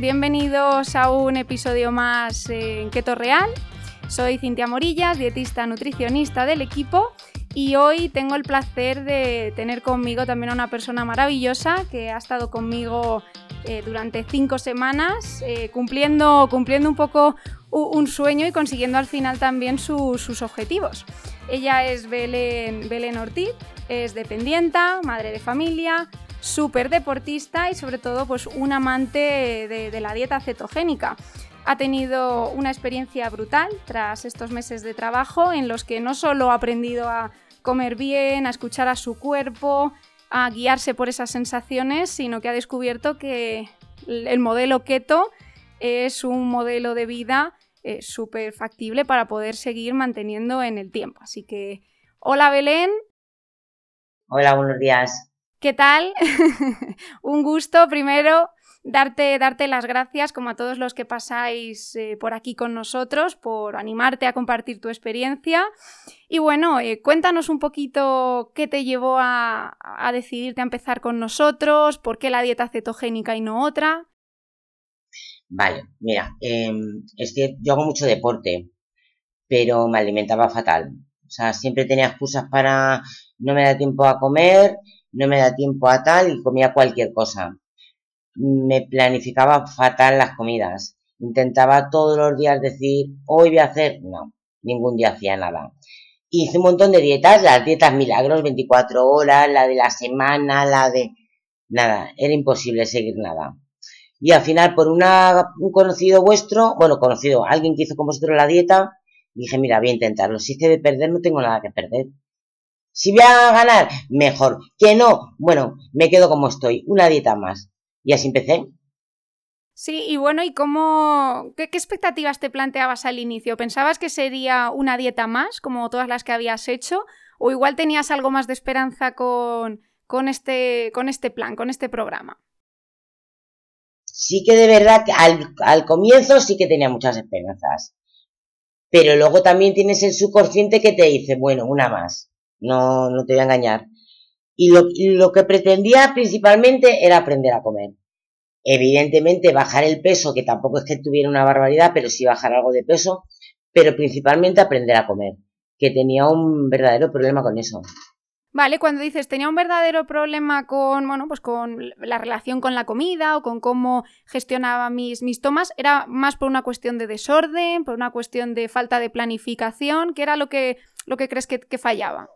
Bienvenidos a un episodio más en Keto Real. Soy Cintia Morillas, dietista nutricionista del equipo y hoy tengo el placer de tener conmigo también a una persona maravillosa que ha estado conmigo eh, durante cinco semanas, eh, cumpliendo, cumpliendo un poco un sueño y consiguiendo al final también sus objetivos. Ella es Belén, Belén Ortiz, es dependienta, madre de familia, súper deportista y sobre todo pues un amante de, la dieta cetogénica. Ha tenido una experiencia brutal tras estos meses de trabajo en los que no solo ha aprendido a comer bien, a escuchar a su cuerpo, a guiarse por esas sensaciones, sino que ha descubierto que el modelo keto es un modelo de vida eh, súper factible para poder seguir manteniendo en el tiempo. Así que, hola Belén. Hola, buenos días. ¿Qué tal? Un gusto primero darte, darte las gracias, como a todos los que pasáis eh, por aquí con nosotros, por animarte a compartir tu experiencia. Y bueno, eh, cuéntanos un poquito qué te llevó a, decidirte a empezar con nosotros, por qué la dieta cetogénica y no otra. Vale, mira, em, es que yo hago mucho deporte, pero me alimentaba fatal. O sea, siempre tenía excusas para no me da tiempo a comer, no me da tiempo a tal y comía cualquier cosa. Me planificaba fatal las comidas. Intentaba todos los días decir, hoy voy a hacer, no, ningún día hacía nada. Hice un montón de dietas, las dietas milagros, 24 horas, la de la semana, la de... Nada, era imposible seguir nada. Y al final, por una, un conocido vuestro, bueno, conocido, alguien que hizo con vosotros la dieta, dije, mira, voy a intentarlo. Si es de perder, no tengo nada que perder. Si voy a ganar, mejor. Que no, bueno, me quedo como estoy, una dieta más. Y así empecé. Sí, y bueno, ¿y cómo, qué, expectativas te planteabas al inicio? ¿Pensabas que sería una dieta más, como todas las que habías hecho? ¿O igual tenías algo más de esperanza con, con, este, con este plan, con este programa? Sí que de verdad, al, al comienzo sí que tenía muchas esperanzas. Pero luego también tienes el subconsciente que te dice, bueno, una más no, no te voy a engañar. Y lo, lo que pretendía principalmente era aprender a comer. Evidentemente bajar el peso, que tampoco es que tuviera una barbaridad, pero sí bajar algo de peso, pero principalmente aprender a comer, que tenía un verdadero problema con eso. Vale, cuando dices tenía un verdadero problema con, bueno, pues con la relación con la comida o con cómo gestionaba mis, mis tomas, ¿era más por una cuestión de desorden, por una cuestión de falta de planificación? ¿Qué era lo que, lo que crees que fallaba?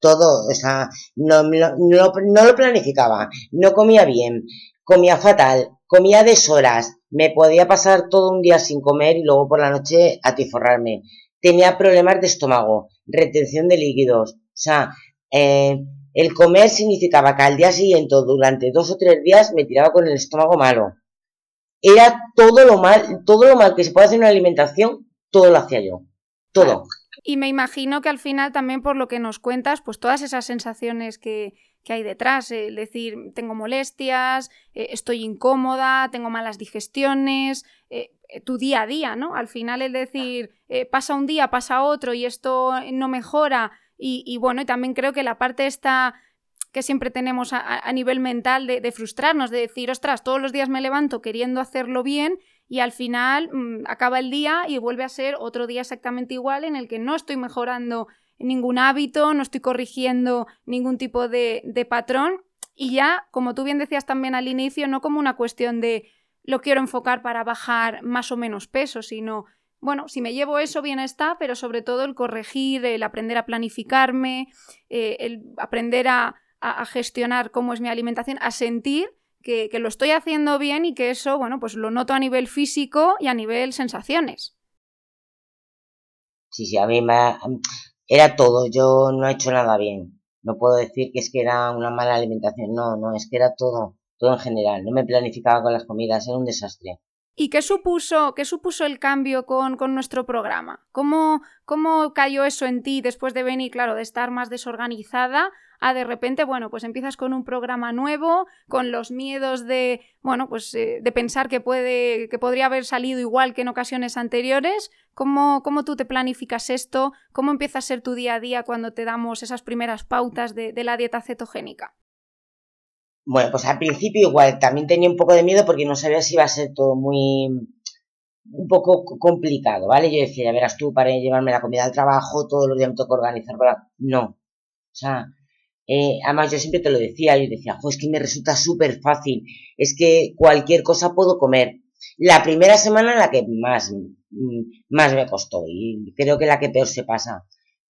Todo, o sea, no, no, no, lo planificaba, no comía bien, comía fatal, comía deshoras, me podía pasar todo un día sin comer y luego por la noche atiforrarme. Tenía problemas de estómago, retención de líquidos, o sea, eh, el comer significaba que al día siguiente, durante dos o tres días, me tiraba con el estómago malo. Era todo lo mal, todo lo mal que se puede hacer en una alimentación, todo lo hacía yo. Todo. Y me imagino que al final también por lo que nos cuentas, pues todas esas sensaciones que, hay detrás, es decir, tengo molestias, eh, estoy incómoda, tengo malas digestiones, eh, eh, tu día a día, ¿no? Al final es decir, pasa un día, pasa otro y esto no mejora y, bueno, y también creo que la parte esta que siempre tenemos a, nivel mental de, de, frustrarnos, de decir, ostras, todos los días me levanto queriendo hacerlo bien y al final mm, acaba el día y vuelve a ser otro día exactamente igual en el que no estoy mejorando ningún hábito, no estoy corrigiendo ningún tipo de, patrón. Y ya, como tú bien decías también al inicio, no como una cuestión de lo quiero enfocar para bajar más o menos peso, sino, bueno, si me llevo eso, bien está, pero sobre todo el corregir, el aprender a planificarme, eh, el aprender a, a, gestionar cómo es mi alimentación, a sentir que, lo estoy haciendo bien y que eso, bueno, pues lo noto a nivel físico y a nivel sensaciones. Sí, sí, a mí me, era todo, yo no he hecho nada bien. No puedo decir que es que era una mala alimentación, no, no, es que era todo, todo en general. No me planificaba con las comidas, era un desastre. ¿Y qué supuso, qué supuso el cambio con, con nuestro programa? ¿Cómo, ¿Cómo cayó eso en ti después de venir, claro, de estar más desorganizada a de repente, bueno, pues empiezas con un programa nuevo, con los miedos de, bueno, pues eh, de pensar que puede, que podría haber salido igual que en ocasiones anteriores. ¿Cómo, ¿Cómo tú te planificas esto? ¿Cómo empieza a ser tu día a día cuando te damos esas primeras pautas de, la dieta cetogénica? Bueno, pues al principio igual también tenía un poco de miedo porque no sabía si iba a ser todo muy un poco complicado, ¿vale? Yo decía, ya verás tú, para llevarme la comida al trabajo, todos los días me toca organizar, no. O sea, eh, además yo siempre te lo decía, yo decía, jo, es que me resulta súper fácil, es que cualquier cosa puedo comer. La primera semana la que más, mm, más me costó y creo que la que peor se pasa,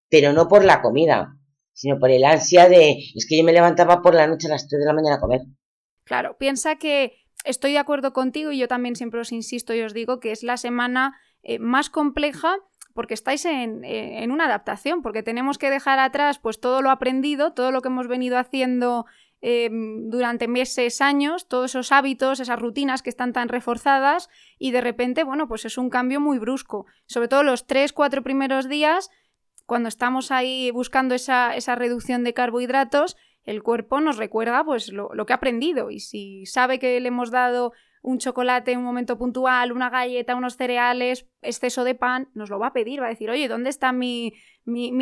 pero no por la comida, sino por el ansia de, es que yo me levantaba por la noche a las 3 de la mañana a comer. Claro, piensa que estoy de acuerdo contigo y yo también siempre os insisto y os digo que es la semana eh, más compleja porque estáis en, en, una adaptación, porque tenemos que dejar atrás pues todo lo aprendido, todo lo que hemos venido haciendo em, durante meses, años, todos esos hábitos, esas rutinas que están tan reforzadas y de repente, bueno, pues es un cambio muy brusco. Sobre todo los tres, cuatro primeros días cuando estamos ahí buscando esa, reducción de carbohidratos, el cuerpo nos recuerda pues lo, que ha aprendido y si sabe que le hemos dado un chocolate en un momento puntual, una galleta, unos cereales, exceso de pan, nos lo va a pedir, va a decir, oye, ¿dónde está mi,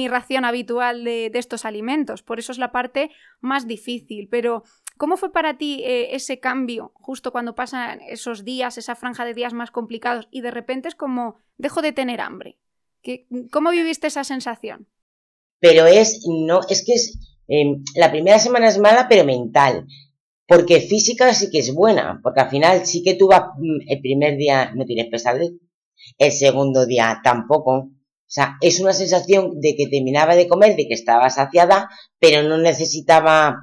ración habitual de, estos alimentos? Por eso es la parte más difícil. Pero, ¿cómo fue para ti eh, ese cambio justo cuando pasan esos días, esa franja de días más complicados y de repente es como, dejo de tener hambre? ¿Cómo viviste esa sensación? Pero es, no, es que es, em, la primera semana es mala, pero mental. Porque física sí que es buena, porque al final sí que tú vas, mm, el primer día no tienes pesadez, el segundo día tampoco. O sea, es una sensación de que terminaba de comer, de que estaba saciada, pero no necesitaba,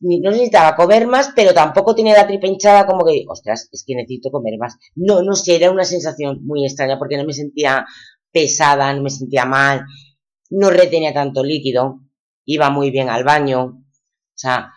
no necesitaba comer más, pero tampoco tenía la tripa hinchada como que, ostras, es que necesito comer más. No, no sé, era una sensación muy extraña porque no me sentía pesada, no me sentía mal, no retenía tanto líquido, iba muy bien al baño, o sea,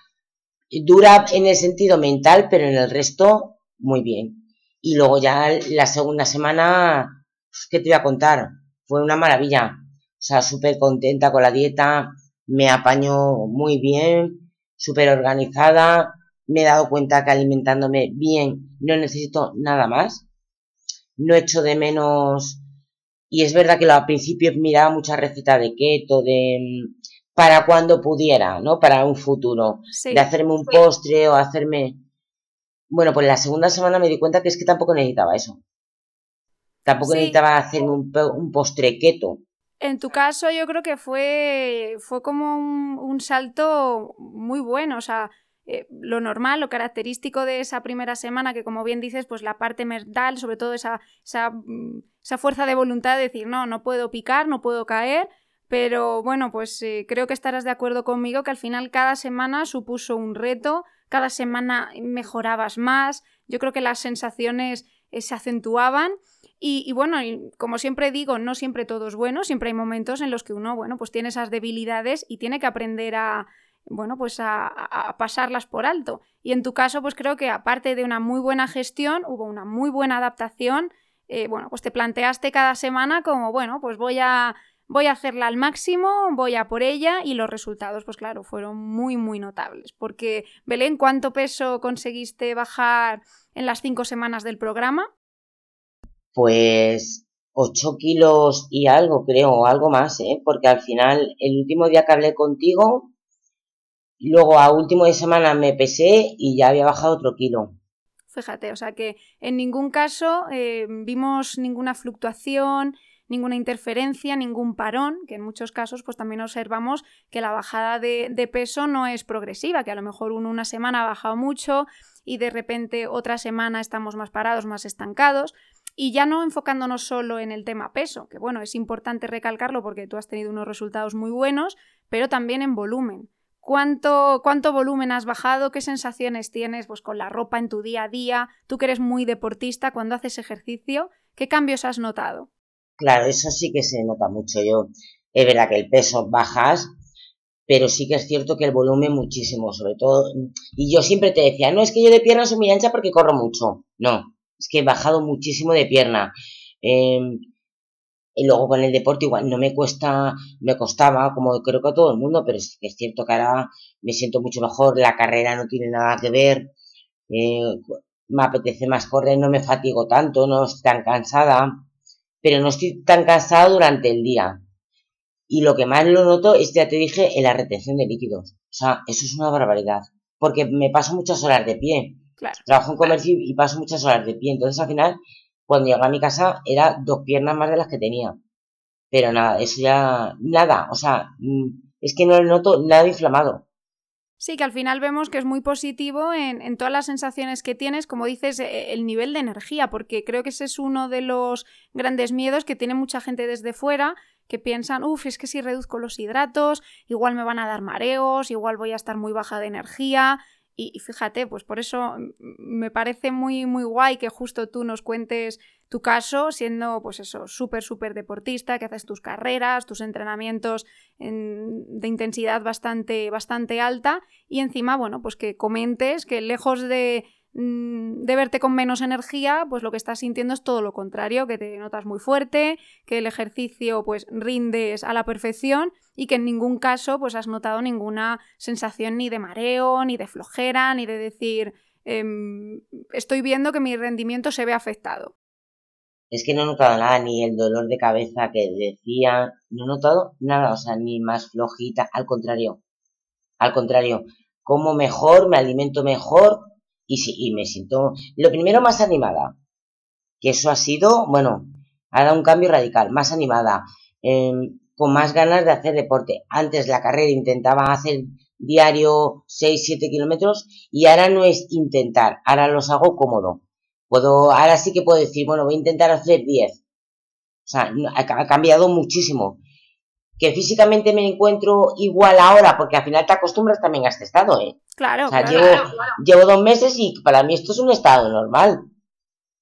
dura en el sentido mental, pero en el resto muy bien. Y luego ya la segunda semana, ¿qué te voy a contar? Fue una maravilla, o sea, súper contenta con la dieta, me apañó muy bien, súper organizada, me he dado cuenta que alimentándome bien no necesito nada más, no echo de menos y es verdad que al principio miraba muchas recetas de keto, de mm, para cuando pudiera, ¿no? Para un futuro. De hacerme un postre o hacerme... Bueno, pues la segunda semana me di cuenta que es que tampoco necesitaba eso. Tampoco necesitaba hacerme un, un, postre keto. En tu caso yo creo que fue, fue como un, un salto muy bueno, o sea, eh, lo normal, lo característico de esa primera semana, que como bien dices, pues la parte mental, sobre todo esa, esa, mm, fuerza de voluntad de decir, no, no puedo picar, no puedo caer, pero bueno, pues eh, creo que estarás de acuerdo conmigo que al final cada semana supuso un reto, cada semana mejorabas más, yo creo que las sensaciones eh, se acentuaban y, bueno, como siempre digo, no siempre todo es bueno, siempre hay momentos en los que uno, bueno, pues tiene esas debilidades y tiene que aprender a, bueno, pues a, pasarlas por alto. Y en tu caso, pues creo que aparte de una muy buena gestión, hubo una muy buena adaptación. Eh, bueno, pues te planteaste cada semana como, bueno, pues voy a, voy a hacerla al máximo, voy a por ella y los resultados, pues claro, fueron muy, muy notables. Porque, Belén, ¿cuánto peso conseguiste bajar en las cinco semanas del programa? Pues 8 kilos y algo, creo, o algo más, ¿eh? porque al final, el último día que hablé contigo, Luego a último de semana me pesé y ya había bajado otro kilo. Fíjate, o sea que en ningún caso eh, vimos ninguna fluctuación, ninguna interferencia, ningún parón, que en muchos casos pues también observamos que la bajada de, peso no es progresiva, que a lo mejor uno una semana ha bajado mucho y de repente otra semana estamos más parados, más estancados. Y ya no enfocándonos solo en el tema peso, que bueno, es importante recalcarlo porque tú has tenido unos resultados muy buenos, pero también en volumen. ¿Cuánto, ¿Cuánto volumen has bajado? ¿Qué sensaciones tienes pues, con la ropa en tu día a día? Tú que eres muy deportista, cuando haces ejercicio, ¿qué cambios has notado? Claro, eso sí que se nota mucho. Yo, es verdad que el peso bajas, pero sí que es cierto que el volumen muchísimo, sobre todo. Y yo siempre te decía, no es que yo de pierna soy muy ancha porque corro mucho. No, es que he bajado muchísimo de pierna. Em, y luego con el deporte igual no me cuesta, me costaba, como creo que a todo el mundo, pero es, es cierto que ahora me siento mucho mejor, la carrera no tiene nada que ver, eh, me apetece más correr, no me fatigo tanto, no estoy tan cansada, pero no estoy tan cansada durante el día. Y lo que más lo noto es, ya te dije, en la retención de líquidos. O sea, eso es una barbaridad. porque me paso muchas horas de pie. Trabajo en comercio y paso muchas horas de pie. Entonces, al final, cuando llegué a mi casa, era dos piernas más de las que tenía. Pero nada, eso ya, nada, o sea, mm, es que no noto nada inflamado. Sí, que al final vemos que es muy positivo en, en, todas las sensaciones que tienes, como dices, e, el nivel de energía, porque creo que ese es uno de los grandes miedos que tiene mucha gente desde fuera, que piensan, uff, es que si reduzco los hidratos, igual me van a dar mareos, igual voy a estar muy baja de energía, y, fíjate, pues por eso me parece muy, muy guay que justo tú nos cuentes tu caso, siendo pues eso, súper, súper deportista, que haces tus carreras, tus entrenamientos de intensidad bastante, bastante alta y encima, bueno, pues que comentes que lejos de de verte con menos energía, pues lo que estás sintiendo es todo lo contrario, que te notas muy fuerte, que el ejercicio pues rindes a la perfección y que en ningún caso pues has notado ninguna sensación ni de mareo, ni de flojera, ni de decir em, estoy viendo que mi rendimiento se ve afectado. Es que no he notado nada, ni el dolor de cabeza que decía, no he notado nada, o sea, ni más flojita, al contrario, al contrario, como mejor, me alimento mejor, y, sí, y me siento, lo primero, más animada, que eso ha sido, bueno, ha dado un cambio radical, más animada, em, con más ganas de hacer deporte. Antes la carrera intentaba hacer diario 6, 7 kilómetros y ahora no es intentar, ahora los hago cómodo. Puedo, ahora sí que puedo decir, bueno, voy a intentar hacer 10. O sea, ha cambiado muchísimo que físicamente me encuentro igual ahora, porque al final te acostumbras también a este estado, ¿eh? Claro, o sea, llevo, llevo dos meses y para mí esto es un estado normal.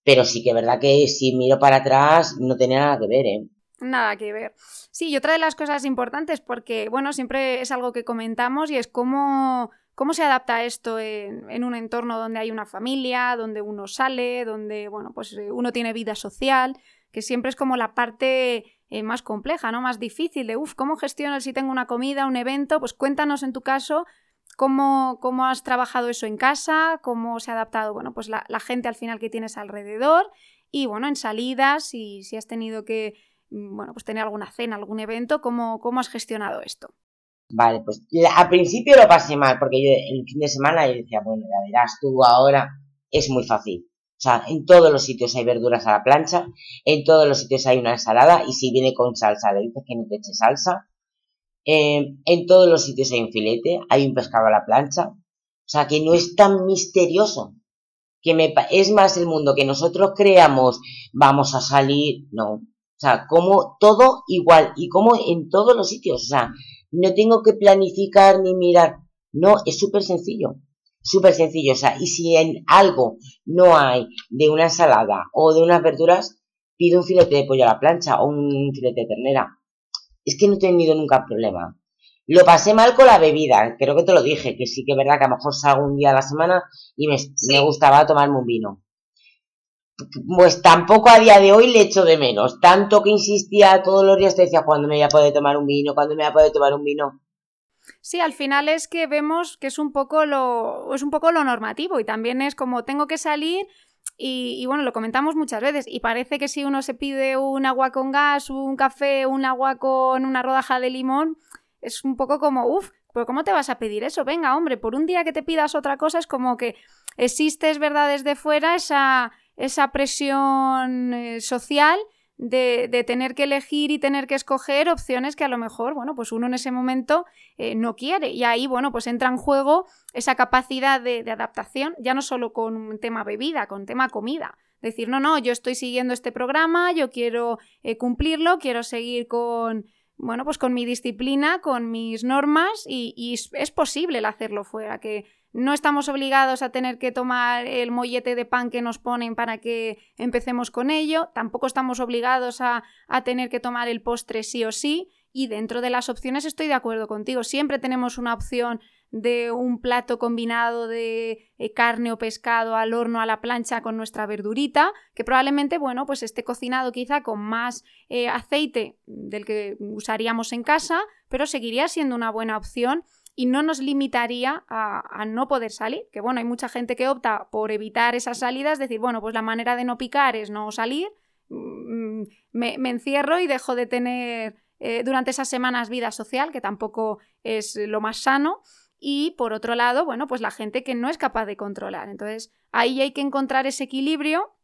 Pero sí que es verdad que si miro para atrás no tenía nada que ver, ¿eh? Nada que ver. Sí, y otra de las cosas importantes, porque, bueno, siempre es algo que comentamos y es cómo, cómo se adapta esto en, en, un entorno donde hay una familia, donde uno sale, donde, bueno, pues eh, uno tiene vida social, que siempre es como la parte eh, más compleja, ¿no? Más difícil de, uff, ¿cómo gestiono si tengo una comida, un evento? Pues cuéntanos en tu caso cómo, cómo has trabajado eso en casa, cómo se ha adaptado, bueno, pues la, gente al final que tienes alrededor y, bueno, en salidas y si has tenido que, mm, bueno, pues tener alguna cena, algún evento, ¿cómo, cómo has gestionado esto? Vale, pues al principio lo pasé mal, porque yo el fin de semana yo decía, bueno, ya verás tú ahora, es muy fácil. O sea, en todos los sitios hay verduras a la plancha, en todos los sitios hay una ensalada y si viene con salsa le dices que no te eche salsa. Eh, en todos los sitios hay un filete, hay un pescado a la plancha. O sea, que no es tan misterioso. Que me, es más el mundo que nosotros creamos, vamos a salir, no. O sea, como todo igual y como en todos los sitios. O sea, no tengo que planificar ni mirar. No, es súper sencillo súper sencillo. O sea, y si en algo no hay de una ensalada o de unas verduras, pido un filete de pollo a la plancha o un filete de ternera. Es que no he tenido nunca problema. Lo pasé mal con la bebida, creo que te lo dije, que sí que es verdad que a lo mejor salgo un día a la semana y me, me gustaba tomarme un vino. Pues tampoco a día de hoy le echo de menos. Tanto que insistía todos los días, te decía, ¿cuándo me voy a poder tomar un vino? ¿Cuándo me voy a poder tomar un vino? Sí, al final es que vemos que es un poco lo, es un poco lo normativo y también es como tengo que salir y, bueno, lo comentamos muchas veces y parece que si uno se pide un agua con gas, un café, un agua con una rodaja de limón, es un poco como, uff, pero ¿cómo te vas a pedir eso? Venga, hombre, por un día que te pidas otra cosa es como que existe, es verdad, desde fuera esa, esa presión eh, social de, tener que elegir y tener que escoger opciones que a lo mejor, bueno, pues uno en ese momento eh, no quiere. Y ahí, bueno, pues entra en juego esa capacidad de, adaptación, ya no solo con un tema bebida, con tema comida. Decir, no, no, yo estoy siguiendo este programa, yo quiero eh, cumplirlo, quiero seguir con, bueno, pues con mi disciplina, con mis normas y, y es posible el hacerlo fuera, que no estamos obligados a tener que tomar el mollete de pan que nos ponen para que empecemos con ello, tampoco estamos obligados a, tener que tomar el postre sí o sí, y dentro de las opciones estoy de acuerdo contigo, siempre tenemos una opción de un plato combinado de eh, carne o pescado al horno a la plancha con nuestra verdurita, que probablemente, bueno, pues esté cocinado quizá con más eh, aceite del que usaríamos en casa, pero seguiría siendo una buena opción y no nos limitaría a, no poder salir. Que bueno, hay mucha gente que opta por evitar esas salidas, decir, bueno, pues la manera de no picar es no salir, mm, me, encierro y dejo de tener eh, durante esas semanas vida social, que tampoco es lo más sano. y por otro lado, bueno, pues la gente que no es capaz de controlar. Entonces, ahí hay que encontrar ese equilibrio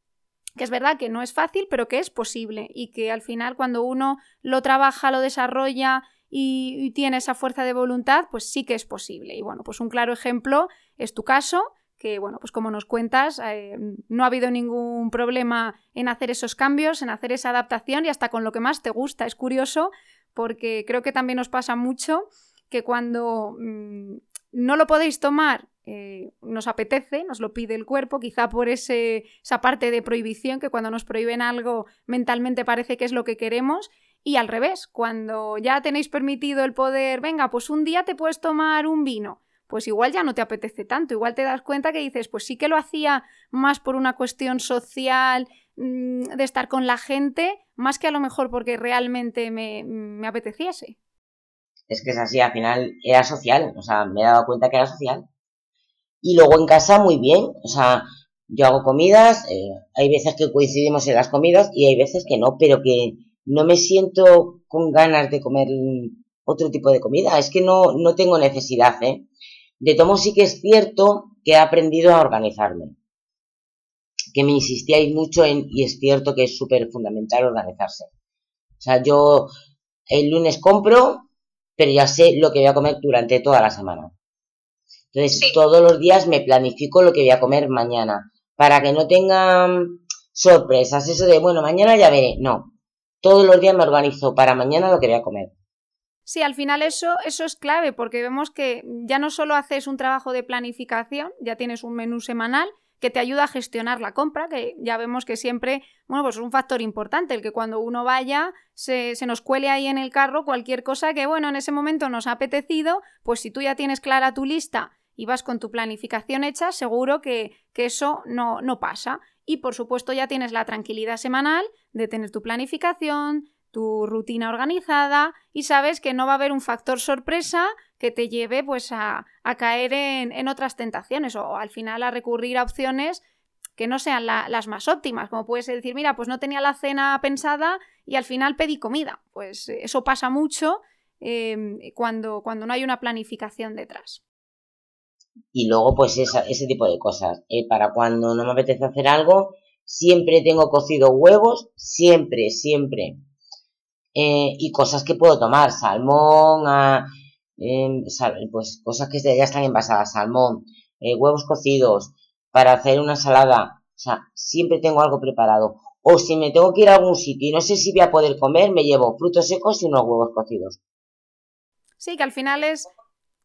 que es verdad que no es fácil, pero que es posible y que al final cuando uno lo trabaja, lo desarrolla y, tiene esa fuerza de voluntad, pues sí que es posible. Y bueno, pues un claro ejemplo es tu caso, que bueno, pues como nos cuentas, eh, no ha habido ningún problema en hacer esos cambios, en hacer esa adaptación y hasta con lo que más te gusta. Es curioso porque creo que también nos pasa mucho que cuando mm, no lo podéis tomar, eh, nos apetece, nos lo pide el cuerpo, quizá por ese, esa parte de prohibición, que cuando nos prohíben algo mentalmente parece que es lo que queremos, y al revés, cuando ya tenéis permitido el poder, venga, pues un día te puedes tomar un vino, pues igual ya no te apetece tanto, igual te das cuenta que dices, pues sí que lo hacía más por una cuestión social, mm, de estar con la gente, más que a lo mejor porque realmente me, me apeteciese es que es así, al final era social, o sea, me he dado cuenta que era social. Y luego en casa muy bien, o sea, yo hago comidas, eh, hay veces que coincidimos en las comidas y hay veces que no, pero que no me siento con ganas de comer otro tipo de comida, es que no, no tengo necesidad, ¿eh? De tomo sí que es cierto que he aprendido a organizarme, que me insistíais mucho en, y es cierto que es súper fundamental organizarse. O sea, yo el lunes compro, pero ya sé lo que voy a comer durante toda la semana. Entonces, todos los días me planifico lo que voy a comer mañana, para que no tengan sorpresas, eso de, bueno, mañana ya veré. No, todos los días me organizo para mañana lo que comer. Sí, al final eso, eso es clave, porque vemos que ya no solo haces un trabajo de planificación, ya tienes un menú semanal, que te ayuda a gestionar la compra, que ya vemos que siempre, bueno, pues es un factor importante, el que cuando uno vaya se, se, nos cuele ahí en el carro cualquier cosa que, bueno, en ese momento nos ha apetecido, pues si tú ya tienes clara tu lista y vas con tu planificación hecha, seguro que, que eso no, no pasa. Y por supuesto ya tienes la tranquilidad semanal de tener tu planificación, tu rutina organizada y sabes que no va a haber un factor sorpresa que te lleve pues a, caer en, otras tentaciones o, al final a recurrir a opciones que no sean las más óptimas, como puedes decir, mira, pues no tenía la cena pensada y al final pedí comida. Pues eso pasa mucho em, cuando, cuando no hay una planificación detrás. Y luego, pues ese tipo de cosas. ¿eh? para cuando no me apetece hacer algo, siempre tengo cocido huevos, siempre, siempre. Eh, y cosas que puedo tomar, salmón, ah, em, pues cosas que ya están envasadas, salmón, eh, huevos cocidos, para hacer una salada, o sea, siempre tengo algo preparado. O si me tengo que ir a algún sitio y no sé si voy a poder comer, me llevo frutos secos y unos huevos cocidos. Sí, que al final es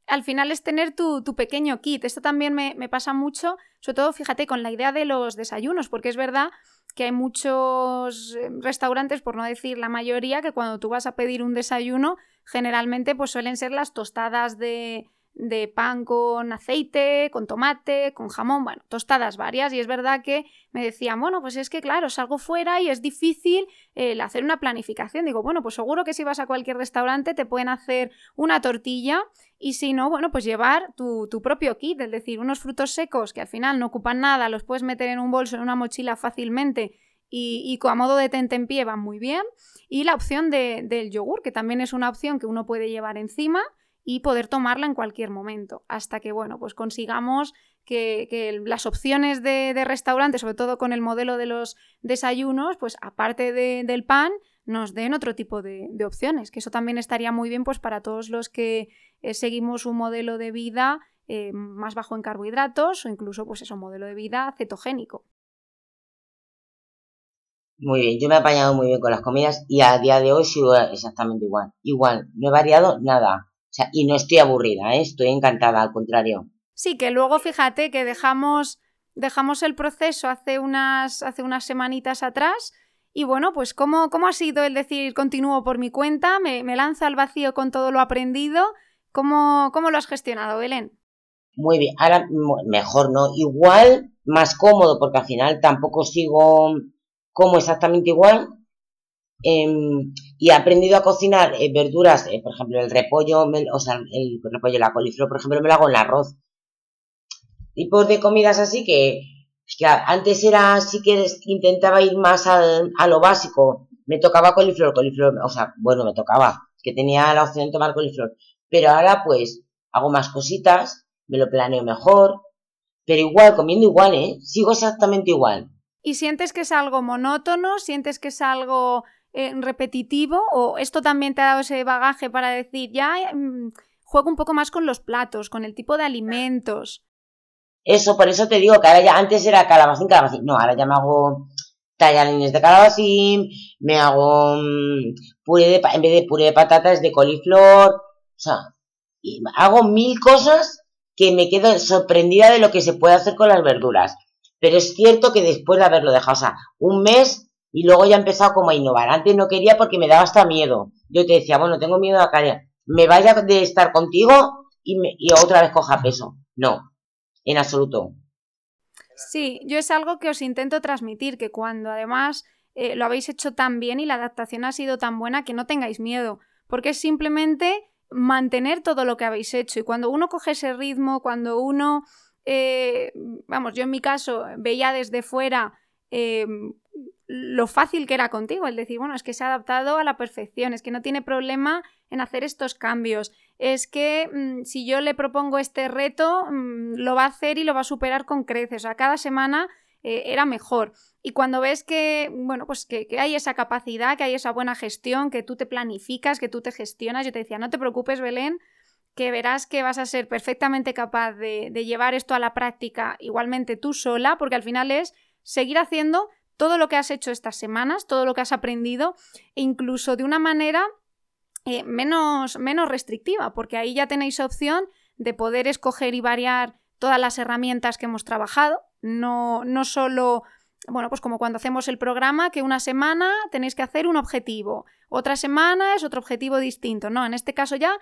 al final es tener tu, pequeño kit. Esto también me, me, pasa mucho, sobre todo, fíjate, con la idea de los desayunos, porque es verdad que hay muchos eh, restaurantes, por no decir la mayoría, que cuando tú vas a pedir un desayuno, generalmente pues suelen ser las tostadas de, de pan con aceite, con tomate, con jamón, bueno, tostadas varias. Y es verdad que me decían, bueno, pues es que claro, salgo fuera y es difícil el hacer una planificación. Digo, bueno, pues seguro que si vas a cualquier restaurante te pueden hacer una tortilla y si no, bueno, pues llevar tu, propio kit, es decir, unos frutos secos que al final no ocupan nada, los puedes meter en un bolso, en una mochila fácilmente y, y a modo de pie van muy bien. Y la opción de, del yogur, que también es una opción que uno puede llevar encima y poder tomarla en cualquier momento, hasta que, bueno, pues consigamos que, las opciones de, de restaurantes, sobre todo con el modelo de los desayunos, pues aparte del pan, nos den otro tipo de, opciones, que eso también estaría muy bien pues para todos los que eh, seguimos un modelo de vida eh, más bajo en carbohidratos o incluso pues eso, un modelo de vida cetogénico. Muy bien, yo me he apañado muy bien con las comidas y a día de hoy sigo exactamente igual. Igual, no he variado nada y no estoy aburrida, ¿eh? estoy encantada, al contrario. Sí, que luego fíjate que dejamos, dejamos el proceso hace unas, hace unas semanitas atrás. Y bueno, pues ¿cómo, cómo ha sido el decir continúo por mi cuenta? Me, me lanzo al vacío con todo lo aprendido. ¿Cómo, ¿Cómo lo has gestionado, Belén? Muy bien, ahora mejor no, igual, más cómodo, porque al final tampoco sigo como exactamente igual, Em, y he aprendido a cocinar eh, verduras, eh, por ejemplo, el repollo, o sea, el repollo, la coliflor, por ejemplo, me lo hago en arroz. Tipos de comidas así que, que antes era así que intentaba ir más a lo básico. Me tocaba coliflor, coliflor, o sea, bueno, me tocaba, que tenía la opción de tomar coliflor. Pero ahora, pues, hago más cositas, me lo planeo mejor, pero igual, comiendo igual, ¿eh? Sigo exactamente igual. ¿Y sientes que es algo monótono? ¿Sientes que es algo eh, repetitivo? ¿O esto también te ha dado ese bagaje para decir, ya mm, juego un poco más con los platos, con el tipo de alimentos? Eso, por eso te digo que ahora ya antes era calabacín, calabacín. No, ahora ya me hago tallarines de calabacín, me hago mm, puré de, en vez de puré de patatas de coliflor, o sea, hago mil cosas que me quedo sorprendida de lo que se puede hacer con las verduras. Pero es cierto que después de haberlo dejado, o sea, un mes y luego ya he empezado como a innovar. Antes no quería porque me daba hasta miedo. Yo te decía, bueno, tengo miedo a caer. Me vaya de estar contigo y, y otra vez coja peso. No, en absoluto. Sí, yo es algo que os intento transmitir, que cuando además eh, lo habéis hecho tan bien y la adaptación ha sido tan buena, que no tengáis miedo, porque es simplemente mantener todo lo que habéis hecho. Y cuando uno coge ese ritmo, cuando uno, eh, vamos, yo en mi caso veía desde fuera eh, lo fácil que era contigo, el decir, bueno, es que se ha adaptado a la perfección, es que no tiene problema en hacer estos cambios, es que mm, si yo le propongo este reto, mm, lo va a hacer y lo va a superar con creces, o sea, cada semana eh, era mejor. Y cuando ves que, bueno, pues que, hay esa capacidad, que hay esa buena gestión, que tú te planificas, que tú te gestionas, yo te decía, no te preocupes, Belén, que verás que vas a ser perfectamente capaz de llevar esto a la práctica igualmente tú sola, porque al final es seguir haciendo todo lo que has hecho estas semanas, todo lo que has aprendido, e incluso de una manera eh, menos, menos restrictiva, porque ahí ya tenéis opción de poder escoger y variar todas las herramientas que hemos trabajado, no, no solo bueno, pues como cuando hacemos el programa, que una semana tenéis que hacer un objetivo, otra semana es otro objetivo distinto. No, en este caso ya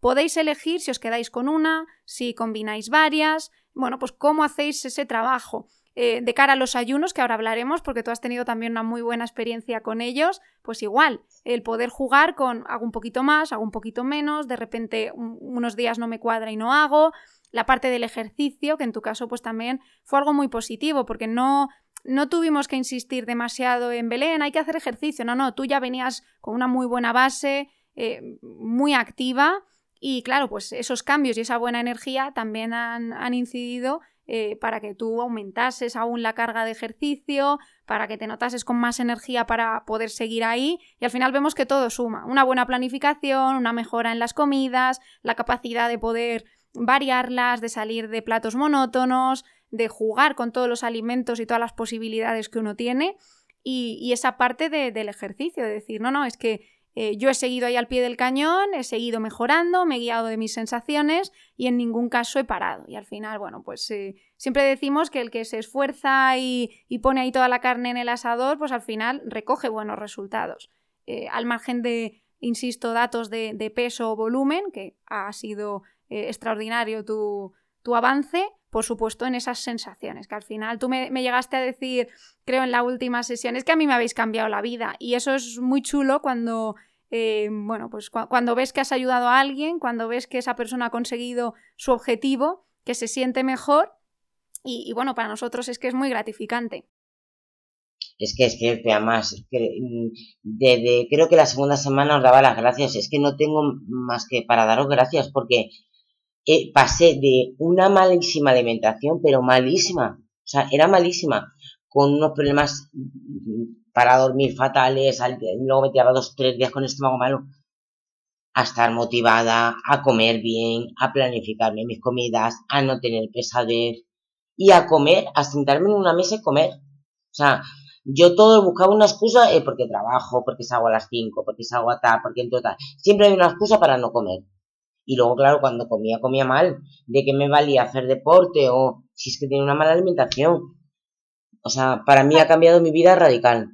podéis elegir si os quedáis con una, si combináis varias, bueno, pues cómo hacéis ese trabajo. Eh, de cara a los ayunos, que ahora hablaremos, porque tú has tenido también una muy buena experiencia con ellos, pues igual, el poder jugar con hago un poquito más, hago un poquito menos, de repente unos días no me cuadra y no hago, la parte del ejercicio, que en tu caso pues también fue algo muy positivo, porque no, no tuvimos que insistir demasiado en Belén, hay que hacer ejercicio, no, no, tú ya venías con una muy buena base, eh, muy activa, y claro, pues esos cambios y esa buena energía también han, han incidido eh, para que tú aumentases aún la carga de ejercicio, para que te notases con más energía para poder seguir ahí y al final vemos que todo suma. Una buena planificación, una mejora en las comidas, la capacidad de poder variarlas, de salir de platos monótonos, de jugar con todos los alimentos y todas las posibilidades que uno tiene y, esa parte del ejercicio, de decir, no, no, es que eh, yo he seguido ahí al pie del cañón, he seguido mejorando, me he guiado de mis sensaciones y en ningún caso he parado. Y al final, bueno, pues eh, siempre decimos que el que se esfuerza y, pone ahí toda la carne en el asador, pues al final recoge buenos resultados. Eh, al margen de, insisto, datos de, peso o volumen, que ha sido extraordinario tu, tu avance, por supuesto, en esas sensaciones, que al final tú me, llegaste a decir, creo en la última sesión, es que a mí me habéis cambiado la vida. Y eso es muy chulo cuando, eh, bueno, pues cuando ves que has ayudado a alguien, cuando ves que esa persona ha conseguido su objetivo, que se siente mejor. Y, bueno, para nosotros es que es muy gratificante. Es que es cierto, además, desde, creo que la segunda semana os daba las gracias, es que no tengo más que para daros gracias porque eh, pasé de una malísima alimentación, pero malísima, o sea, era malísima, con unos problemas para dormir fatales, luego me tiraba dos, tres días con estómago malo, a estar motivada, a comer bien, a planificarme mis comidas, a no tener pesadez y a comer, a sentarme en una mesa y comer. O sea, yo todo buscaba una excusa eh, porque trabajo, porque salgo a las 5, porque salgo a tal, porque en total. Siempre hay una excusa para no comer. Y luego, claro, cuando comía, comía mal. ¿De qué me valía hacer deporte o si es que tiene una mala alimentación? O sea, para mí ha cambiado mi vida radical.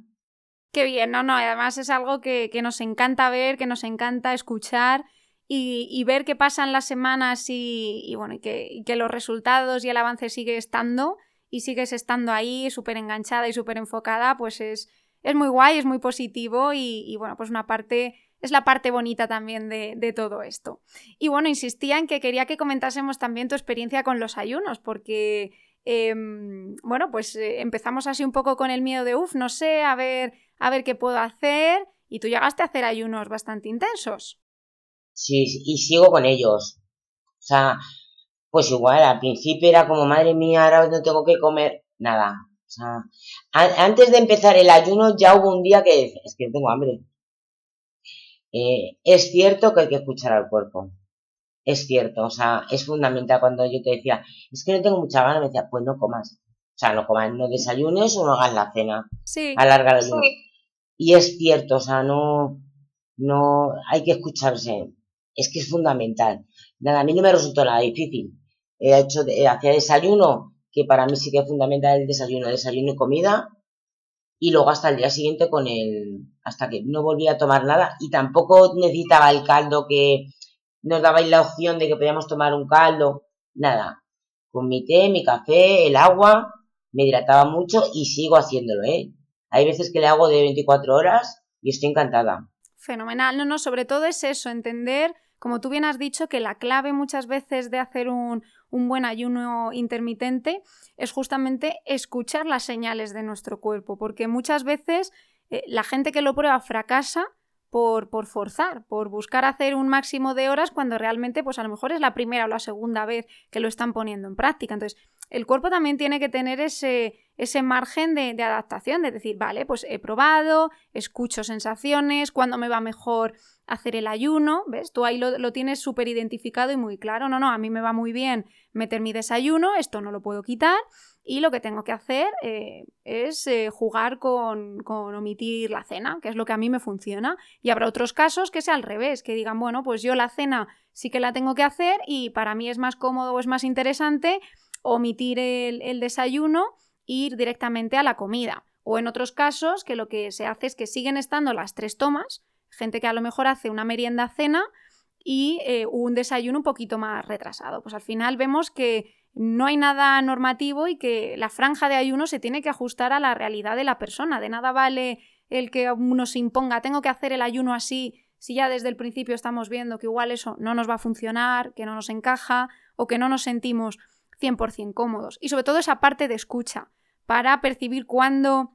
Qué bien, no, no, además es algo que, nos encanta ver, que nos encanta escuchar y, ver qué pasan las semanas y, bueno, y que, que, los resultados y el avance sigue estando y sigues estando ahí súper enganchada y súper enfocada, pues es, es muy guay, es muy positivo y, y bueno, pues una parte es la parte bonita también de, todo esto. Y bueno, insistía en que quería que comentásemos también tu experiencia con los ayunos, porque, em, bueno, pues eh, empezamos así un poco con el miedo de, uff, no sé, a ver, a ver qué puedo hacer, y tú llegaste a hacer ayunos bastante intensos. Sí, y sigo con ellos. O sea, pues igual, al principio era como, madre mía, ahora no tengo que comer nada. O sea, antes de empezar el ayuno ya hubo un día que es que tengo hambre. Eh, es cierto que hay que escuchar al cuerpo. Es cierto, o sea, es fundamental cuando yo te decía, es que no tengo mucha gana, me decía, pues no comas. O sea, no comas, no desayunes o no hagas la cena. Sí. Alarga ayuno. Y es cierto, o sea, no, no, hay que escucharse. Es que es fundamental. Nada, a mí no me resultó nada difícil he hecho, hacía desayuno, que para mí sí que es fundamental el desayuno, desayuno y comida, y luego hasta el día siguiente con el, hasta que no volví a tomar nada, y tampoco necesitaba el caldo que nos dabais la opción de que podíamos tomar un caldo, nada, con mi té, mi café, el agua, me hidrataba mucho y sigo haciéndolo, ¿eh? Hay veces que le hago de 24 horas y estoy encantada. Fenomenal, no, no, sobre todo es eso, entender, como tú bien has dicho, que la clave muchas veces de hacer un, un buen ayuno intermitente es justamente escuchar las señales de nuestro cuerpo, porque muchas veces eh, la gente que lo prueba fracasa por, por, forzar, por buscar hacer un máximo de horas cuando realmente, pues a lo mejor es la primera o la segunda vez que lo están poniendo en práctica. Entonces, el cuerpo también tiene que tener ese, ese margen de, de, adaptación, de decir, vale, pues he probado, escucho sensaciones, cuando me va mejor hacer el ayuno, ¿ves? Tú ahí lo, tienes súper identificado y muy claro, no, no, a mí me va muy bien meter mi desayuno, esto no lo puedo quitar y lo que tengo que hacer eh, es eh, jugar con, con, omitir la cena, que es lo que a mí me funciona. Y habrá otros casos que sea al revés, que digan, bueno, pues yo la cena sí que la tengo que hacer y para mí es más cómodo o es más interesante omitir el, el desayuno e ir directamente a la comida. O en otros casos que lo que se hace es que siguen estando las tres tomas, gente que a lo mejor hace una merienda cena y eh, un desayuno un poquito más retrasado. Pues al final vemos que no hay nada normativo y que la franja de ayuno se tiene que ajustar a la realidad de la persona. De nada vale el que uno se imponga, tengo que hacer el ayuno así, si ya desde el principio estamos viendo que igual eso no nos va a funcionar, que no nos encaja o que no nos sentimos 100% cómodos. Y sobre todo esa parte de escucha, para percibir cuándo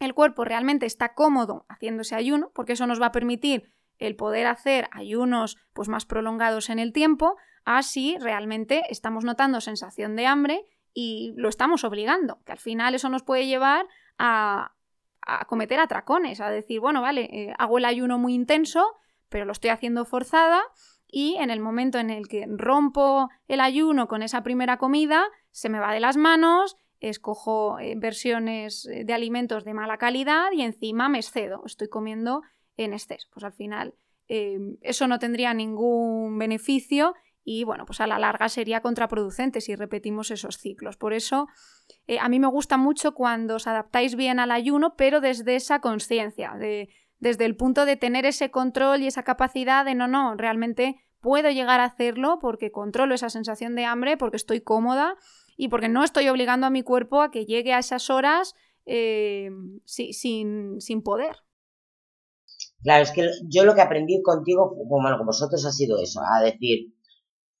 el cuerpo realmente está cómodo haciendo ese ayuno, porque eso nos va a permitir el poder hacer ayunos pues, más prolongados en el tiempo, así realmente estamos notando sensación de hambre y lo estamos obligando, que al final eso nos puede llevar a, cometer atracones, a decir, bueno, vale, eh, hago el ayuno muy intenso, pero lo estoy haciendo forzada y en el momento en el que rompo el ayuno con esa primera comida, se me va de las manos, escojo eh, versiones eh, de alimentos de mala calidad y encima me excedo, estoy comiendo en exceso. Pues al final em, eso no tendría ningún beneficio y bueno, pues a la larga sería contraproducente si repetimos esos ciclos. Por eso eh, a mí me gusta mucho cuando os adaptáis bien al ayuno, pero desde esa conciencia, de, desde el punto de tener ese control y esa capacidad de no, no, realmente puedo llegar a hacerlo porque controlo esa sensación de hambre, porque estoy cómoda y porque no estoy obligando a mi cuerpo a que llegue a esas horas eh, sin, sin, poder. Claro, es que yo lo que aprendí contigo, bueno, con vosotros ha sido eso, a decir,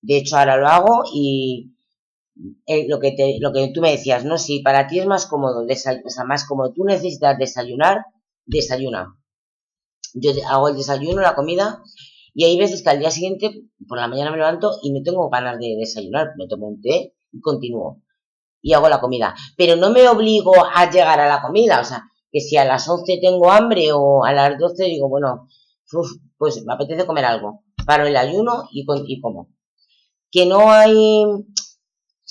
de hecho ahora lo hago y eh, lo, que te, lo que tú me decías, ¿no? Si para ti es más cómodo, o sea, más cómodo, tú necesitas desayunar, desayuna. Yo hago el desayuno, la comida, y hay veces que al día siguiente, por la mañana me levanto y no tengo ganas de desayunar, me tomo un té y continúo. Y hago la comida. Pero no me obligo a llegar a la comida. O sea, que si a las 11 tengo hambre o a las 12 digo, bueno, pues me apetece comer algo. Paro el ayuno y, y como. Que no hay...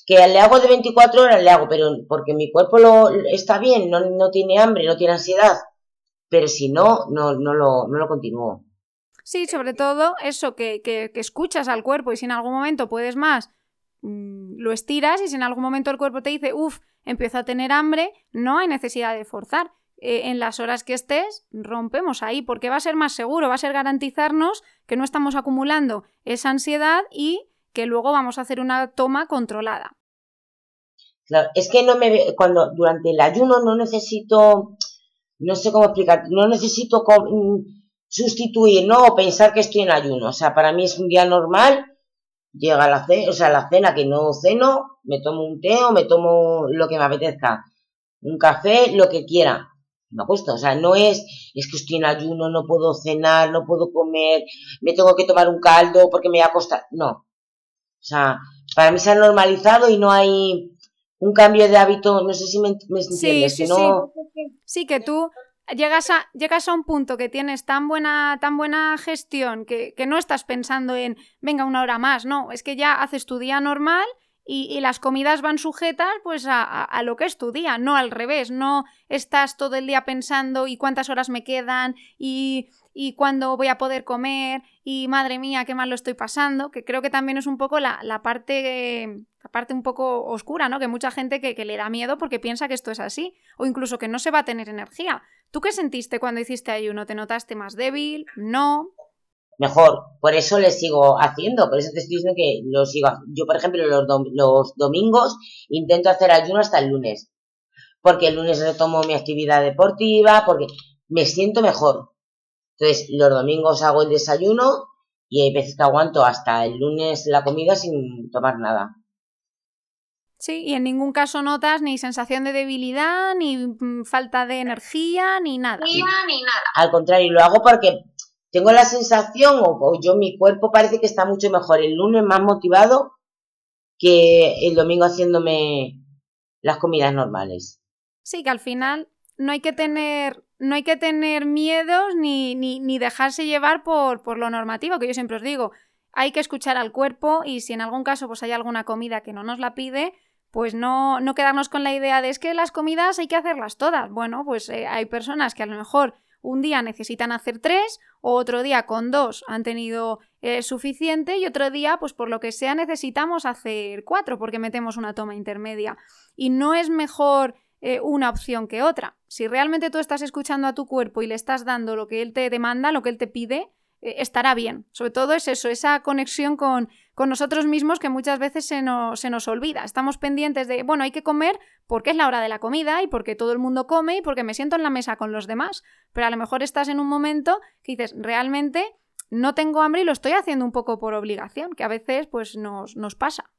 Que le hago de 24 horas, le hago, pero porque mi cuerpo lo, está bien, no, no tiene hambre, no tiene ansiedad. Pero si no, no, no, lo, no lo continúo. Sí, sobre todo eso, que, que, que, escuchas al cuerpo y si en algún momento puedes más, Mm, lo estiras y si en algún momento el cuerpo te dice, uff, empiezo a tener hambre, no hay necesidad de forzar. Eh, en las horas que estés, rompemos ahí, porque va a ser más seguro, va a ser garantizarnos que no estamos acumulando esa ansiedad y que luego vamos a hacer una toma controlada. Claro, es que no me cuando durante el ayuno no necesito, no sé cómo explicar, no necesito mm, sustituir, no, pensar que estoy en ayuno. O sea, para mí es un día normal llega la cena, o sea, la cena que no ceno, me tomo un té o me tomo lo que me apetezca, un café, lo que quiera. Me acuesto, o sea, no es, es que estoy en ayuno, no puedo cenar, no puedo comer, me tengo que tomar un caldo porque me va a costar. No. O sea, para mí se ha normalizado y no hay un cambio de hábito, no sé si me, entiendes. Sí, sí, sí. que tú llegas a, llegas a un punto que tienes tan buena, tan buena gestión que, que no estás pensando en, venga, una hora más, no, es que ya haces tu día normal y, las comidas van sujetas pues a, lo que es tu día, no al revés, no estás todo el día pensando y cuántas horas me quedan y, y cuándo voy a poder comer y madre mía, qué mal lo estoy pasando, que creo que también es un poco la, la parte, la un poco oscura, ¿no? Que mucha gente que, que le da miedo porque piensa que esto es así o incluso que no se va a tener energía. ¿Tú qué sentiste cuando hiciste ayuno? ¿Te notaste más débil? ¿No? mejor. Por eso le sigo haciendo, por eso te estoy diciendo que lo sigo Yo, por ejemplo, los, los domingos intento hacer ayuno hasta el lunes. Porque el lunes retomo mi actividad deportiva, porque me siento mejor. Entonces, los domingos hago el desayuno y hay veces que aguanto hasta el lunes la comida sin tomar nada. Sí, y en ningún caso notas ni sensación de debilidad, ni mm, falta de energía, ni nada. Ni, ni nada. Al contrario, lo hago porque tengo la sensación, o, yo, mi cuerpo parece que está mucho mejor el lunes más motivado que el domingo haciéndome las comidas normales. Sí, que al final no hay que tener, no hay que tener miedos ni, ni, ni dejarse llevar por, por, lo normativo, que yo siempre os digo, hay que escuchar al cuerpo y si en algún caso pues hay alguna comida que no nos la pide, pues no, no quedarnos con la idea de es que las comidas hay que hacerlas todas. Bueno, pues eh, hay personas que a lo mejor un día necesitan hacer tres, o otro día con dos han tenido eh, suficiente, y otro día, pues por lo que sea, necesitamos hacer cuatro, porque metemos una toma intermedia. Y no es mejor eh, una opción que otra. Si realmente tú estás escuchando a tu cuerpo y le estás dando lo que él te demanda, lo que él te pide, estará bien. Sobre todo es eso, esa conexión con, con nosotros mismos que muchas veces se nos, se nos, olvida. Estamos pendientes de, bueno, hay que comer porque es la hora de la comida y porque todo el mundo come y porque me siento en la mesa con los demás. Pero a lo mejor estás en un momento que dices, realmente no tengo hambre y lo estoy haciendo un poco por obligación, que a veces pues nos, nos pasa.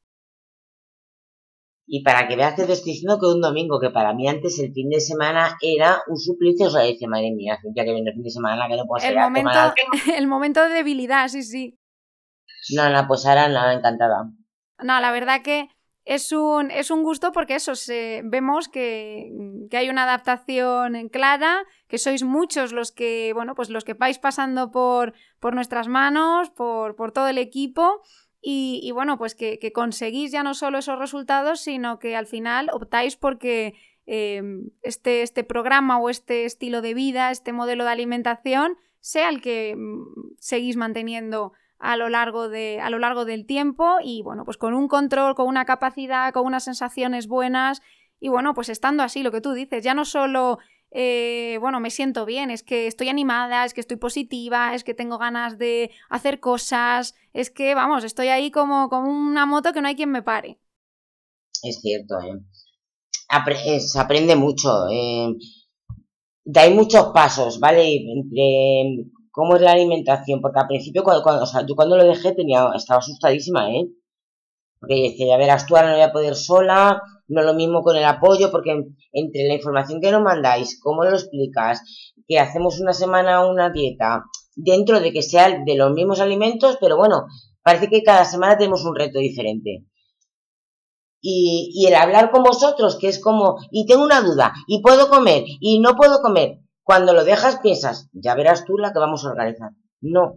Y para que veas que te estoy diciendo que un domingo, que para mí antes el fin de semana era un suplicio, o sea, dice, madre mía, ya que viene el fin de semana, que no puedo el momento, el momento de debilidad, sí, sí. No, no, pues nada, encantada. No, la verdad que es un, es un gusto porque eso, se, vemos que, que, hay una adaptación clara, que sois muchos los que, bueno, pues los que vais pasando por, por nuestras manos, por, por todo el equipo y, bueno, pues que, conseguís ya no solo esos resultados, sino que al final optáis porque em, este, este programa o este estilo de vida, este modelo de alimentación, sea el que mm, seguís manteniendo a lo largo de a lo largo del tiempo y bueno pues con un control con una capacidad con unas sensaciones buenas y bueno pues estando así lo que tú dices ya no solo eh, bueno, me siento bien, es que estoy animada, es que estoy positiva, es que tengo ganas de hacer cosas, es que, vamos, estoy ahí como, como una moto que no hay quien me pare. Es cierto, ¿eh? eh se aprende mucho. Eh, muchos pasos, ¿vale? Entre cómo es la alimentación, porque al principio, cuando, o sea, yo cuando lo dejé tenía, estaba asustadísima, ¿eh? Porque decía, ya verás, tú ahora no voy a poder sola, no lo mismo con el apoyo, porque entre la información que nos mandáis, cómo lo explicas, que hacemos una semana una dieta, dentro de que sea de los mismos alimentos, pero bueno, parece que cada semana tenemos un reto diferente. Y, y el hablar con vosotros, que es como, y tengo una duda, y puedo comer, y no puedo comer, cuando lo dejas piensas, ya verás tú la que vamos a organizar. No,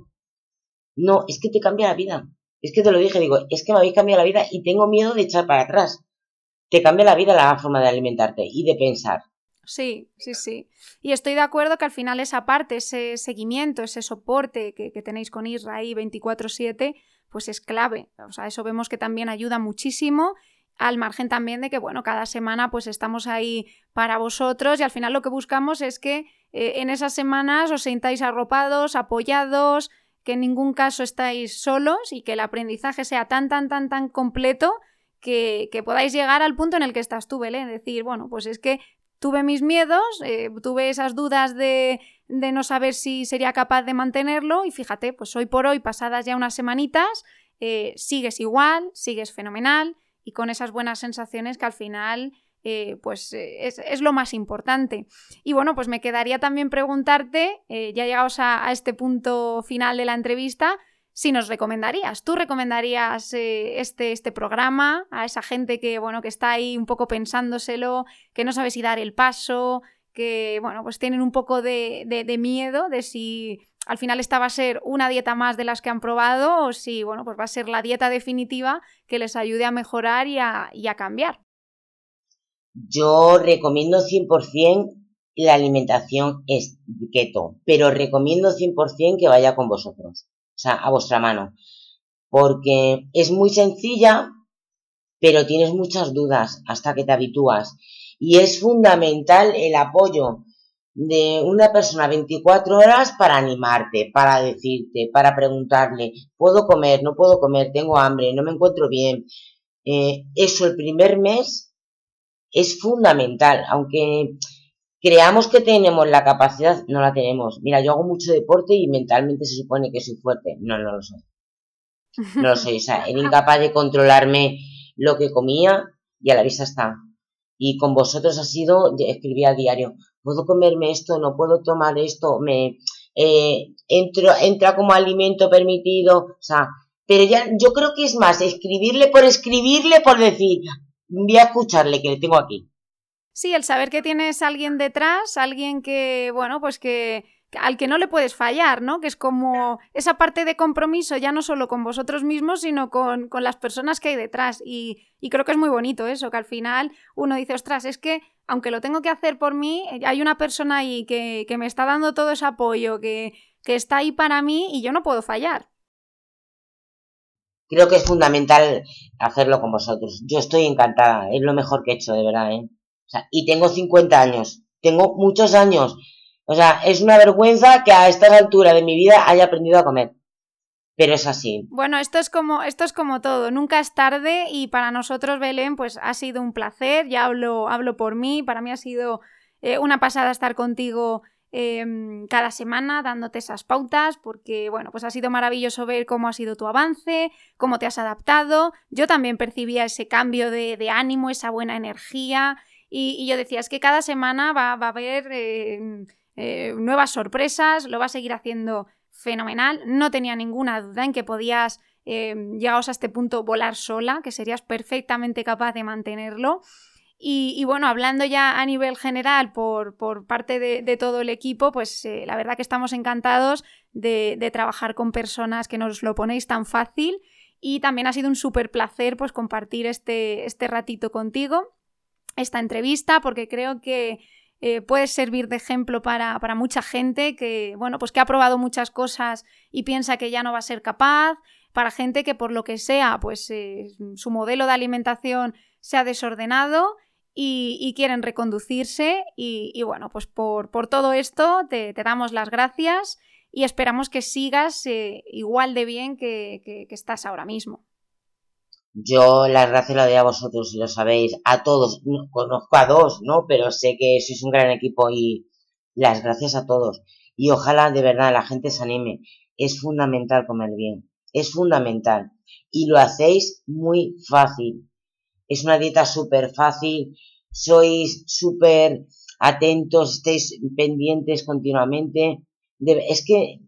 no, es que te cambia la vida. Es que te lo dije, digo, es que me habéis cambiado la vida y tengo miedo de echar para atrás te cambia la vida la forma de alimentarte y de pensar. Sí, sí, sí. Y estoy de acuerdo que al final esa parte, ese seguimiento, ese soporte que, tenéis con Israel 24-7, pues es clave. O sea, eso vemos que también ayuda muchísimo al margen también de que, bueno, cada semana pues estamos ahí para vosotros y al final lo que buscamos es que eh, en esas semanas os sintáis arropados, apoyados, que en ningún caso estáis solos y que el aprendizaje sea tan, tan, tan, tan completo que, podáis llegar al punto en el que estás tú, Belén. Decir, bueno, pues es que tuve mis miedos, eh, tuve esas dudas de, de, no saber si sería capaz de mantenerlo y fíjate, pues hoy por hoy, pasadas ya unas semanitas, eh, sigues igual, sigues fenomenal y con esas buenas sensaciones que al final... Eh, pues es, es, lo más importante. Y bueno, pues me quedaría también preguntarte, ya llegados a, este punto final de la entrevista, si nos recomendarías. ¿Tú recomendarías eh, este, este programa a esa gente que, bueno, que está ahí un poco pensándoselo, que no sabe si dar el paso, que, bueno, pues tienen un poco de, miedo de si al final esta va a ser una dieta más de las que han probado o si, bueno, pues va a ser la dieta definitiva que les ayude a mejorar y a, y a cambiar? Yo recomiendo 100% la alimentación keto, pero recomiendo 100% que vaya con vosotros o sea, a vuestra mano. Porque es muy sencilla, pero tienes muchas dudas hasta que te habitúas. Y es fundamental el apoyo de una persona 24 horas para animarte, para decirte, para preguntarle, ¿puedo comer? ¿No puedo comer? ¿Tengo hambre? ¿No me encuentro bien? Eh, eso el primer mes es fundamental, aunque creamos que tenemos la capacidad, no la tenemos. Mira, yo hago mucho deporte y mentalmente se supone que soy fuerte. No, no lo soy. No lo soy. O sea, era incapaz de controlarme lo que comía y a la vista está. Y con vosotros ha sido, escribía a diario, ¿puedo comerme esto? ¿No puedo tomar esto? ¿Me eh, entro, entra como alimento permitido? O sea, pero ya yo creo que es más escribirle por escribirle, por decir, voy a escucharle que le tengo aquí. Sí, el saber que tienes alguien detrás, alguien que, bueno, pues que al que no le puedes fallar, ¿no? Que es como esa parte de compromiso ya no solo con vosotros mismos, sino con, las personas que hay detrás. Y, creo que es muy bonito eso, que al final uno dice, ostras, es que aunque lo tengo que hacer por mí, hay una persona ahí que, que me está dando todo ese apoyo, que, que está ahí para mí y yo no puedo fallar. Creo que es fundamental hacerlo con vosotros. Yo estoy encantada, es lo mejor que he hecho, de verdad, ¿eh? O sea, y tengo 50 años, tengo muchos años. O sea, es una vergüenza que a esta altura de mi vida haya aprendido a comer. Pero es así. Bueno, esto es como, esto es como todo, nunca es tarde y para nosotros, Belén, pues ha sido un placer, ya hablo, hablo por mí, para mí ha sido eh, una pasada estar contigo em, cada semana dándote esas pautas porque, bueno, pues ha sido maravilloso ver cómo ha sido tu avance, cómo te has adaptado. Yo también percibía ese cambio de, ánimo, esa buena energía, y, yo decía, es que cada semana va, a haber eh, eh, nuevas sorpresas, lo va a seguir haciendo fenomenal. No tenía ninguna duda en que podías, eh, llegados a este punto, volar sola, que serías perfectamente capaz de mantenerlo. Y, bueno, hablando ya a nivel general por, parte de, todo el equipo, pues la verdad que estamos encantados de, trabajar con personas que nos lo ponéis tan fácil y también ha sido un súper placer pues compartir este, este ratito contigo esta entrevista porque creo que eh, puede servir de ejemplo para, mucha gente que, bueno, pues que ha probado muchas cosas y piensa que ya no va a ser capaz, para gente que por lo que sea, pues eh, su modelo de alimentación se ha desordenado y, quieren reconducirse y, bueno, pues por, todo esto te, damos las gracias y esperamos que sigas eh, igual de bien que estás ahora mismo. Yo las gracias la doy a vosotros, si lo sabéis, a todos. conozco a dos, ¿no? Pero sé que sois un gran equipo y las gracias a todos. Y ojalá de verdad la gente se anime. Es fundamental comer bien. Es fundamental. Y lo hacéis muy fácil. Es una dieta súper fácil. Sois súper atentos, estáis pendientes continuamente. es que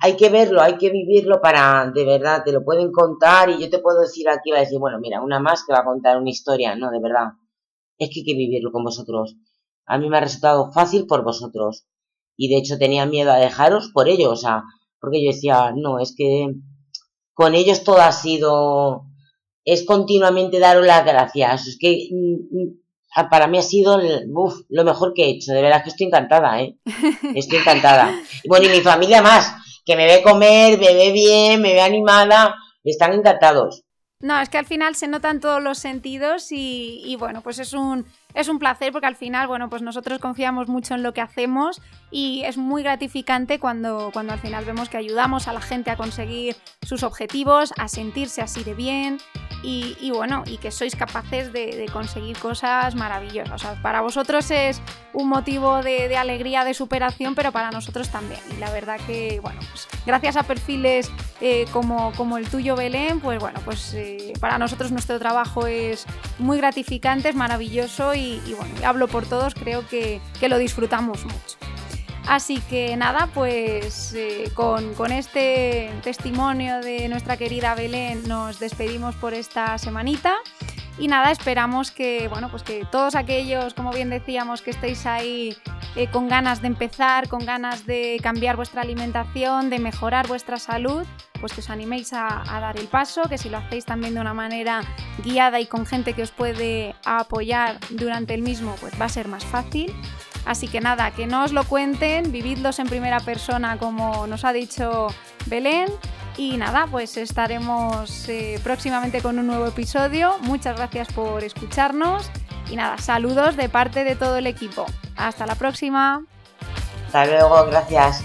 hay que verlo, hay que vivirlo para, de verdad, te lo pueden contar y yo te puedo decir aquí, va a decir, bueno, mira, una más que va a contar una historia, no, de verdad. Es que hay que vivirlo con vosotros. A mí me ha resultado fácil por vosotros. Y de hecho tenía miedo a dejaros por ello, o sea, porque yo decía, no, es que con ellos todo ha sido, es continuamente daros las gracias. Es que mm, mm, para mí ha sido lo mejor que he hecho. De verdad que estoy encantada, ¿eh? Estoy encantada. Bueno, y mi familia más que me ve comer, me ve bien, me ve animada, están encantados. No, es que al final se notan todos los sentidos y, y bueno, pues es un, es un placer porque al final, bueno, pues nosotros confiamos mucho en lo que hacemos y es muy gratificante cuando, cuando al final vemos que ayudamos a la gente a conseguir sus objetivos, a sentirse así de bien y, bueno, y que sois capaces de, conseguir cosas maravillosas. O sea, para vosotros es un motivo de, alegría, de superación, pero para nosotros también. Y la verdad que, bueno, pues gracias a perfiles eh, como, como el tuyo, Belén, pues bueno, pues eh, para nosotros nuestro trabajo es muy gratificante, es maravilloso y y, bueno, hablo por todos, creo que, que lo disfrutamos mucho. Así que nada, pues eh, con, con, este testimonio de nuestra querida Belén nos despedimos por esta semanita. Y nada, esperamos que, bueno, pues que todos aquellos, como bien decíamos, que estéis ahí eh, con ganas de empezar, con ganas de cambiar vuestra alimentación, de mejorar vuestra salud, pues que os animéis a, dar el paso, que si lo hacéis también de una manera guiada y con gente que os puede apoyar durante el mismo, pues va a ser más fácil. Así que nada, que no os lo cuenten, vividlos en primera persona como nos ha dicho Belén y nada, pues estaremos eh, próximamente con un nuevo episodio. Muchas gracias por escucharnos. Y nada, saludos de parte de todo el equipo. Hasta la próxima. Hasta luego, gracias.